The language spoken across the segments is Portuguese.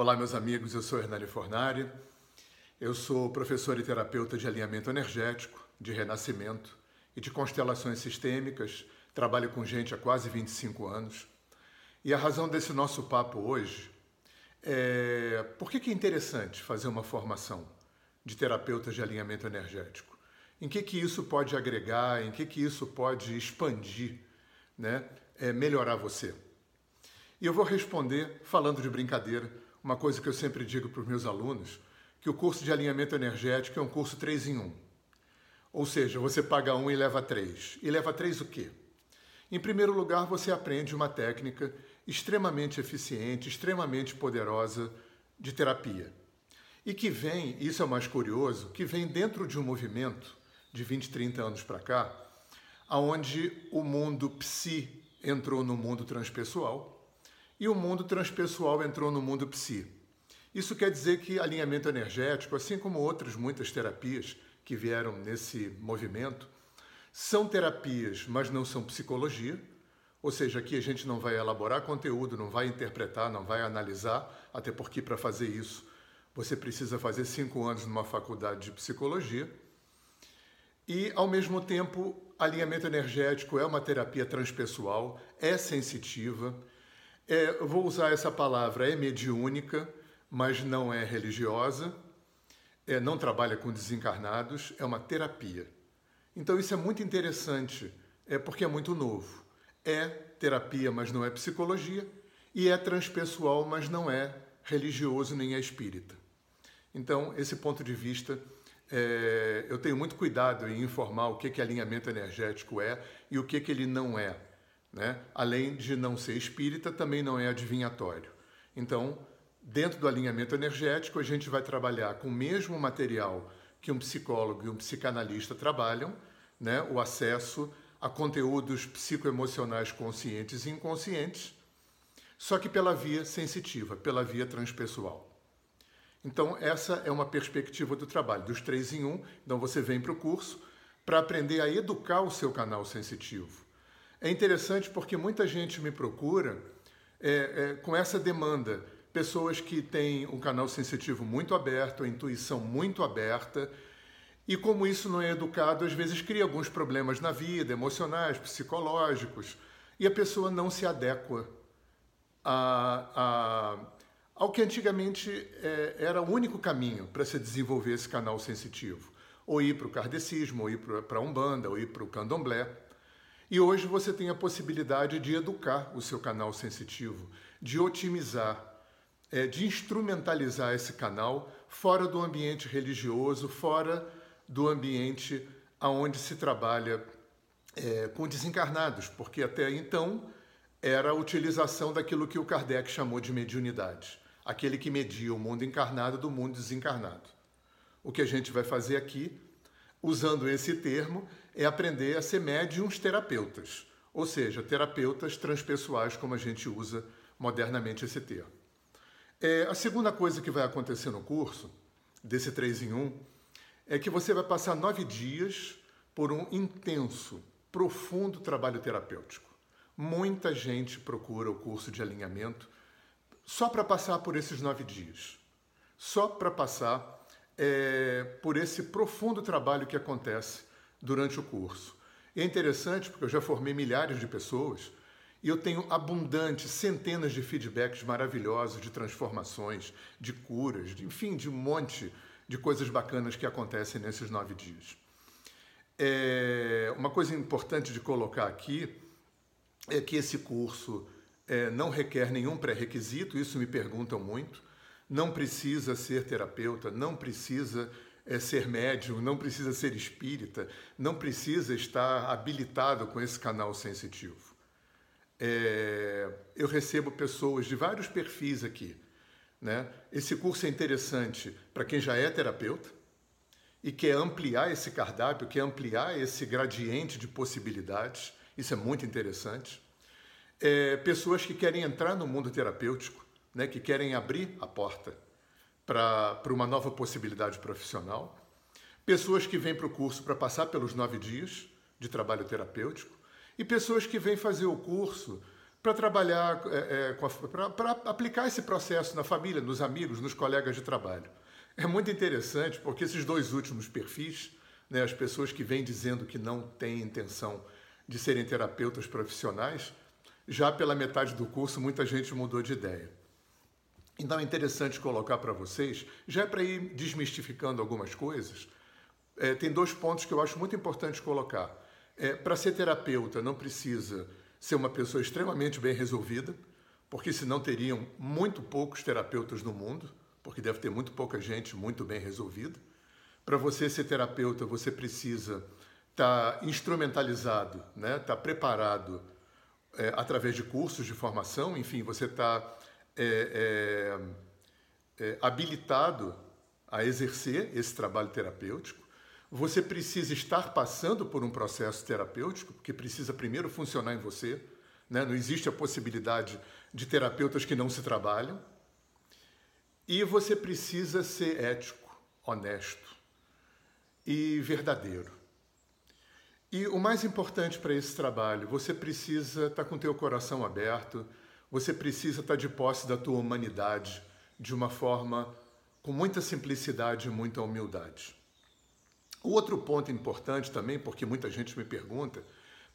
Olá, meus amigos, eu sou Hernani Fornari, eu sou professor e terapeuta de alinhamento energético, de renascimento e de constelações sistêmicas, trabalho com gente há quase 25 anos. E a razão desse nosso papo hoje é por que é interessante fazer uma formação de terapeutas de alinhamento energético? Em que, que isso pode agregar, em que, que isso pode expandir, né? É, melhorar você? E eu vou responder falando de brincadeira uma coisa que eu sempre digo para os meus alunos, que o curso de alinhamento energético é um curso 3 em 1. Ou seja, você paga um e leva três. E leva três o quê? Em primeiro lugar, você aprende uma técnica extremamente eficiente, extremamente poderosa de terapia. E que vem, isso é o mais curioso, que vem dentro de um movimento de 20, 30 anos para cá, aonde o mundo psi entrou no mundo transpessoal e o mundo transpessoal entrou no mundo psi. Isso quer dizer que alinhamento energético, assim como outras muitas terapias que vieram nesse movimento, são terapias, mas não são psicologia. Ou seja, aqui a gente não vai elaborar conteúdo, não vai interpretar, não vai analisar, até porque para fazer isso você precisa fazer cinco anos numa faculdade de psicologia. E, ao mesmo tempo, alinhamento energético é uma terapia transpessoal, é sensitiva, é, eu vou usar essa palavra, é mediúnica, mas não é religiosa, é, não trabalha com desencarnados, é uma terapia. Então isso é muito interessante, é porque é muito novo. É terapia, mas não é psicologia, e é transpessoal, mas não é religioso nem é espírita. Então, esse ponto de vista, é, eu tenho muito cuidado em informar o que, que alinhamento energético é e o que, que ele não é. Né? Além de não ser espírita, também não é adivinhatório. Então, dentro do alinhamento energético, a gente vai trabalhar com o mesmo material que um psicólogo e um psicanalista trabalham, né? o acesso a conteúdos psicoemocionais conscientes e inconscientes, só que pela via sensitiva, pela via transpessoal. Então, essa é uma perspectiva do trabalho, dos três em um. Então, você vem para o curso para aprender a educar o seu canal sensitivo é interessante porque muita gente me procura é, é, com essa demanda. Pessoas que têm um canal sensitivo muito aberto, a intuição muito aberta, e como isso não é educado, às vezes cria alguns problemas na vida, emocionais, psicológicos, e a pessoa não se adequa a, a, ao que antigamente é, era o único caminho para se desenvolver esse canal sensitivo. Ou ir para o kardecismo, ou ir para a Umbanda, ou ir para o candomblé. E hoje você tem a possibilidade de educar o seu canal sensitivo, de otimizar, é, de instrumentalizar esse canal fora do ambiente religioso, fora do ambiente onde se trabalha é, com desencarnados, porque até então era a utilização daquilo que o Kardec chamou de mediunidade, aquele que media o mundo encarnado do mundo desencarnado. O que a gente vai fazer aqui, usando esse termo, é aprender a ser médiums terapeutas, ou seja, terapeutas transpessoais, como a gente usa modernamente esse termo. É, a segunda coisa que vai acontecer no curso, desse 3 em 1, é que você vai passar nove dias por um intenso, profundo trabalho terapêutico. Muita gente procura o curso de alinhamento só para passar por esses nove dias, só para passar é, por esse profundo trabalho que acontece durante o curso. É interessante porque eu já formei milhares de pessoas e eu tenho abundantes, centenas de feedbacks maravilhosos de transformações, de curas, de, enfim, de um monte de coisas bacanas que acontecem nesses nove dias. É, uma coisa importante de colocar aqui é que esse curso é, não requer nenhum pré-requisito, isso me perguntam muito. Não precisa ser terapeuta, não precisa é, ser médium, não precisa ser espírita, não precisa estar habilitado com esse canal sensitivo. É, eu recebo pessoas de vários perfis aqui. Né? Esse curso é interessante para quem já é terapeuta e quer ampliar esse cardápio, quer ampliar esse gradiente de possibilidades. Isso é muito interessante. É, pessoas que querem entrar no mundo terapêutico, né? que querem abrir a porta para uma nova possibilidade profissional, pessoas que vêm para o curso para passar pelos nove dias de trabalho terapêutico e pessoas que vêm fazer o curso para trabalhar, é, é, para aplicar esse processo na família, nos amigos, nos colegas de trabalho. É muito interessante porque esses dois últimos perfis, né, as pessoas que vêm dizendo que não têm intenção de serem terapeutas profissionais, já pela metade do curso muita gente mudou de ideia. Então é interessante colocar para vocês, já é para ir desmistificando algumas coisas, é, tem dois pontos que eu acho muito importante colocar. É, para ser terapeuta, não precisa ser uma pessoa extremamente bem resolvida, porque senão teriam muito poucos terapeutas no mundo, porque deve ter muito pouca gente muito bem resolvida. Para você ser terapeuta, você precisa estar tá instrumentalizado, né? estar tá preparado é, através de cursos de formação, enfim, você está é, é, é, habilitado a exercer esse trabalho terapêutico. Você precisa estar passando por um processo terapêutico, que precisa primeiro funcionar em você. Né? Não existe a possibilidade de terapeutas que não se trabalham. E você precisa ser ético, honesto e verdadeiro. E o mais importante para esse trabalho, você precisa estar com o teu coração aberto, você precisa estar de posse da tua humanidade de uma forma com muita simplicidade e muita humildade. O outro ponto importante também, porque muita gente me pergunta,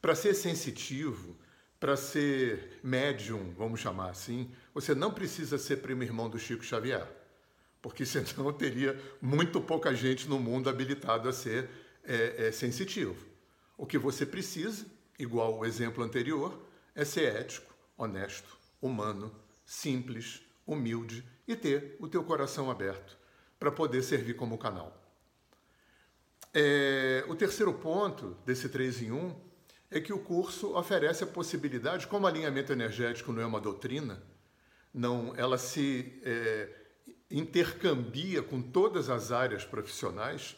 para ser sensitivo, para ser médium, vamos chamar assim, você não precisa ser primo irmão do Chico Xavier, porque senão teria muito pouca gente no mundo habilitado a ser é, é, sensitivo. O que você precisa, igual o exemplo anterior, é ser ético, honesto, humano, simples, humilde e ter o teu coração aberto para poder servir como canal. É, o terceiro ponto desse 3 em 1 é que o curso oferece a possibilidade, como alinhamento energético não é uma doutrina, não, ela se é, intercambia com todas as áreas profissionais.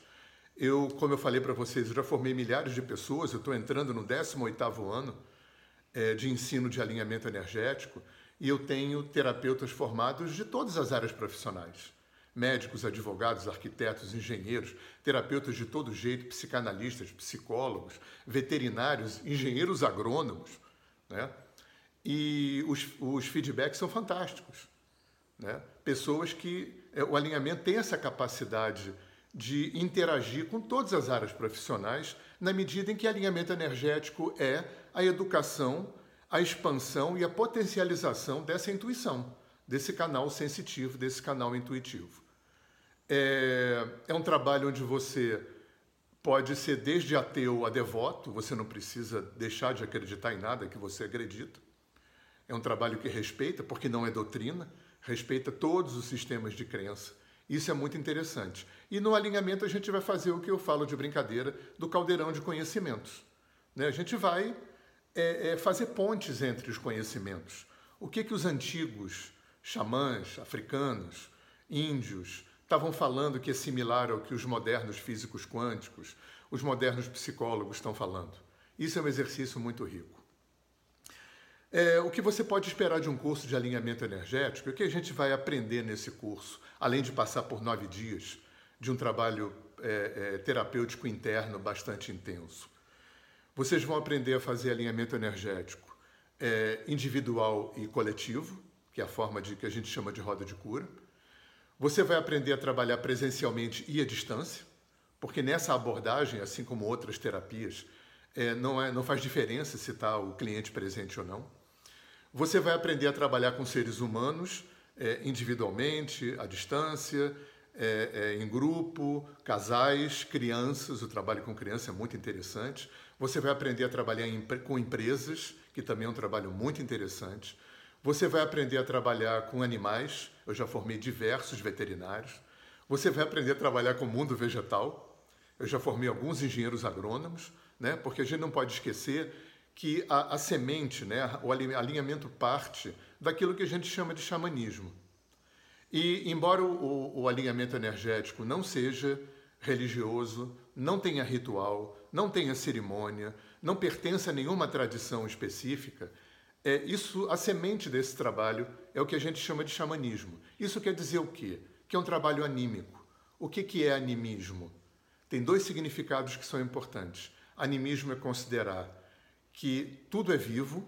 Eu, como eu falei para vocês, eu já formei milhares de pessoas, eu estou entrando no 18º ano de ensino de alinhamento energético e eu tenho terapeutas formados de todas as áreas profissionais médicos, advogados, arquitetos, engenheiros, terapeutas de todo jeito, psicanalistas, psicólogos, veterinários, engenheiros agrônomos. Né? E os, os feedbacks são fantásticos. Né? Pessoas que é, o alinhamento tem essa capacidade de interagir com todas as áreas profissionais, na medida em que alinhamento energético é a educação, a expansão e a potencialização dessa intuição, desse canal sensitivo, desse canal intuitivo. É, é um trabalho onde você pode ser desde ateu a devoto, você não precisa deixar de acreditar em nada que você acredita. É um trabalho que respeita, porque não é doutrina, respeita todos os sistemas de crença. Isso é muito interessante. E no alinhamento a gente vai fazer o que eu falo de brincadeira do caldeirão de conhecimentos. Né? A gente vai é, é, fazer pontes entre os conhecimentos. O que, que os antigos xamãs, africanos, índios, estavam falando que é similar ao que os modernos físicos quânticos, os modernos psicólogos estão falando. Isso é um exercício muito rico. É, o que você pode esperar de um curso de alinhamento energético? O que a gente vai aprender nesse curso, além de passar por nove dias de um trabalho é, é, terapêutico interno bastante intenso? Vocês vão aprender a fazer alinhamento energético é, individual e coletivo, que é a forma de que a gente chama de roda de cura você vai aprender a trabalhar presencialmente e à distância, porque nessa abordagem, assim como outras terapias, é, não, é, não faz diferença se está o cliente presente ou não. Você vai aprender a trabalhar com seres humanos é, individualmente, à distância, é, é em grupo, casais, crianças. O trabalho com criança é muito interessante. Você vai aprender a trabalhar em, com empresas, que também é um trabalho muito interessante. Você vai aprender a trabalhar com animais. Eu já formei diversos veterinários. Você vai aprender a trabalhar com o mundo vegetal. Eu já formei alguns engenheiros agrônomos, né? Porque a gente não pode esquecer que a, a semente, né, o alinhamento parte daquilo que a gente chama de xamanismo. E embora o, o alinhamento energético não seja religioso, não tenha ritual, não tenha cerimônia, não pertença a nenhuma tradição específica, é, isso, a semente desse trabalho é o que a gente chama de xamanismo. Isso quer dizer o quê? Que é um trabalho anímico. O que, que é animismo? Tem dois significados que são importantes. Animismo é considerar que tudo é vivo,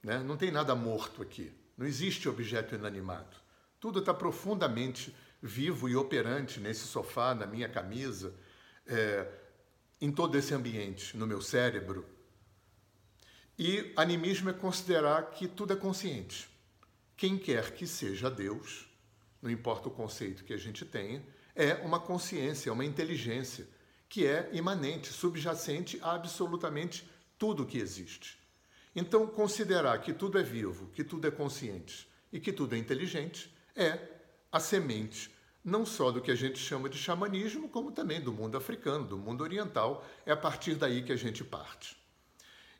Né? Não tem nada morto aqui. Não existe objeto inanimado. Tudo está profundamente vivo e operante nesse sofá, na minha camisa, é, em todo esse ambiente, no meu cérebro. E animismo é considerar que tudo é consciente. Quem quer que seja Deus, não importa o conceito que a gente tenha, é uma consciência, uma inteligência que é imanente, subjacente a absolutamente tudo que existe. Então, considerar que tudo é vivo, que tudo é consciente e que tudo é inteligente é a semente não só do que a gente chama de xamanismo, como também do mundo africano, do mundo oriental. É a partir daí que a gente parte.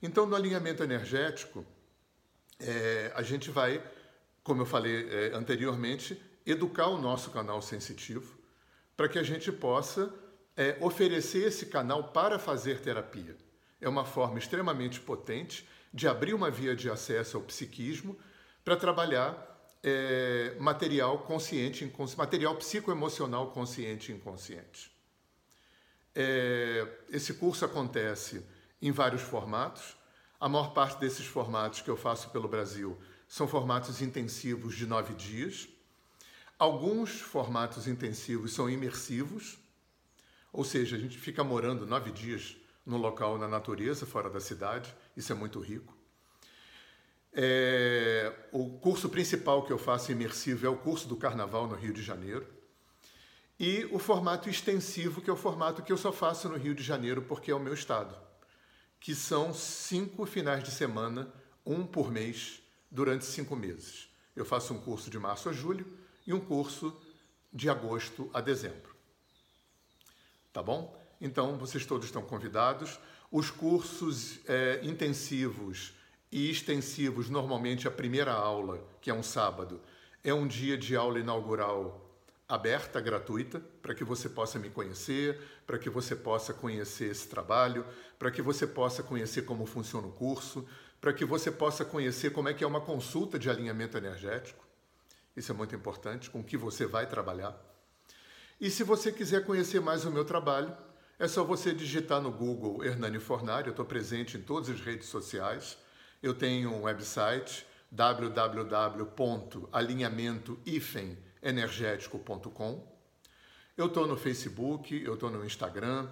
Então, no alinhamento energético, é, a gente vai, como eu falei é, anteriormente, educar o nosso canal sensitivo para que a gente possa é, oferecer esse canal para fazer terapia. É uma forma extremamente potente de abrir uma via de acesso ao psiquismo para trabalhar é, material consciente, material psicoemocional consciente e inconsciente. É, esse curso acontece em vários formatos. A maior parte desses formatos que eu faço pelo Brasil são formatos intensivos de nove dias. Alguns formatos intensivos são imersivos, ou seja, a gente fica morando nove dias no local, na natureza, fora da cidade. Isso é muito rico. É, o curso principal que eu faço imersivo é o curso do Carnaval no Rio de Janeiro. E o formato extensivo, que é o formato que eu só faço no Rio de Janeiro porque é o meu estado, que são cinco finais de semana, um por mês, durante cinco meses. Eu faço um curso de março a julho e um curso de agosto a dezembro. Tá bom? Então, vocês todos estão convidados. Os cursos é, intensivos e extensivos, normalmente a primeira aula, que é um sábado, é um dia de aula inaugural aberta, gratuita, para que você possa me conhecer, para que você possa conhecer esse trabalho, para que você possa conhecer como funciona o curso, para que você possa conhecer como é que é uma consulta de alinhamento energético. Isso é muito importante, com que você vai trabalhar. E se você quiser conhecer mais o meu trabalho, é só você digitar no Google Hernani Fornari, eu estou presente em todas as redes sociais. Eu tenho um website www.alinhamento-energético.com. Eu estou no Facebook, eu estou no Instagram.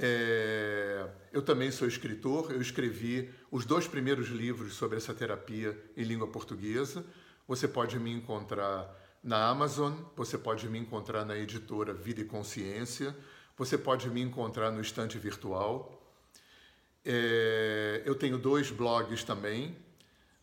É... eu também sou escritor. Eu escrevi os dois primeiros livros sobre essa terapia em língua portuguesa. Você pode me encontrar na Amazon, você pode me encontrar na editora Vida e Consciência, você pode me encontrar no estante virtual. É, eu tenho dois blogs também.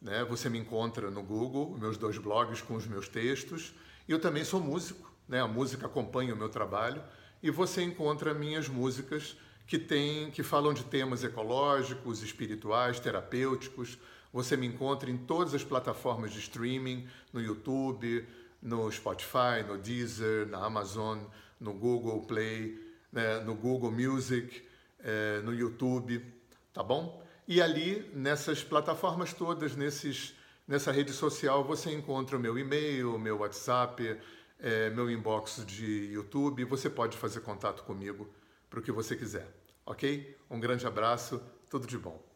Né? Você me encontra no Google, meus dois blogs com os meus textos. Eu também sou músico. Né? A música acompanha o meu trabalho. E você encontra minhas músicas que, tem, que falam de temas ecológicos, espirituais, terapêuticos. Você me encontra em todas as plataformas de streaming, no YouTube, no Spotify, no Deezer, na Amazon, no Google Play, né? no Google Music, é, no YouTube tá bom? E ali, nessas plataformas todas, nesses, nessa rede social, você encontra o meu e-mail, meu WhatsApp, é, meu inbox de YouTube. Você pode fazer contato comigo para o que você quiser, ok? Um grande abraço, tudo de bom.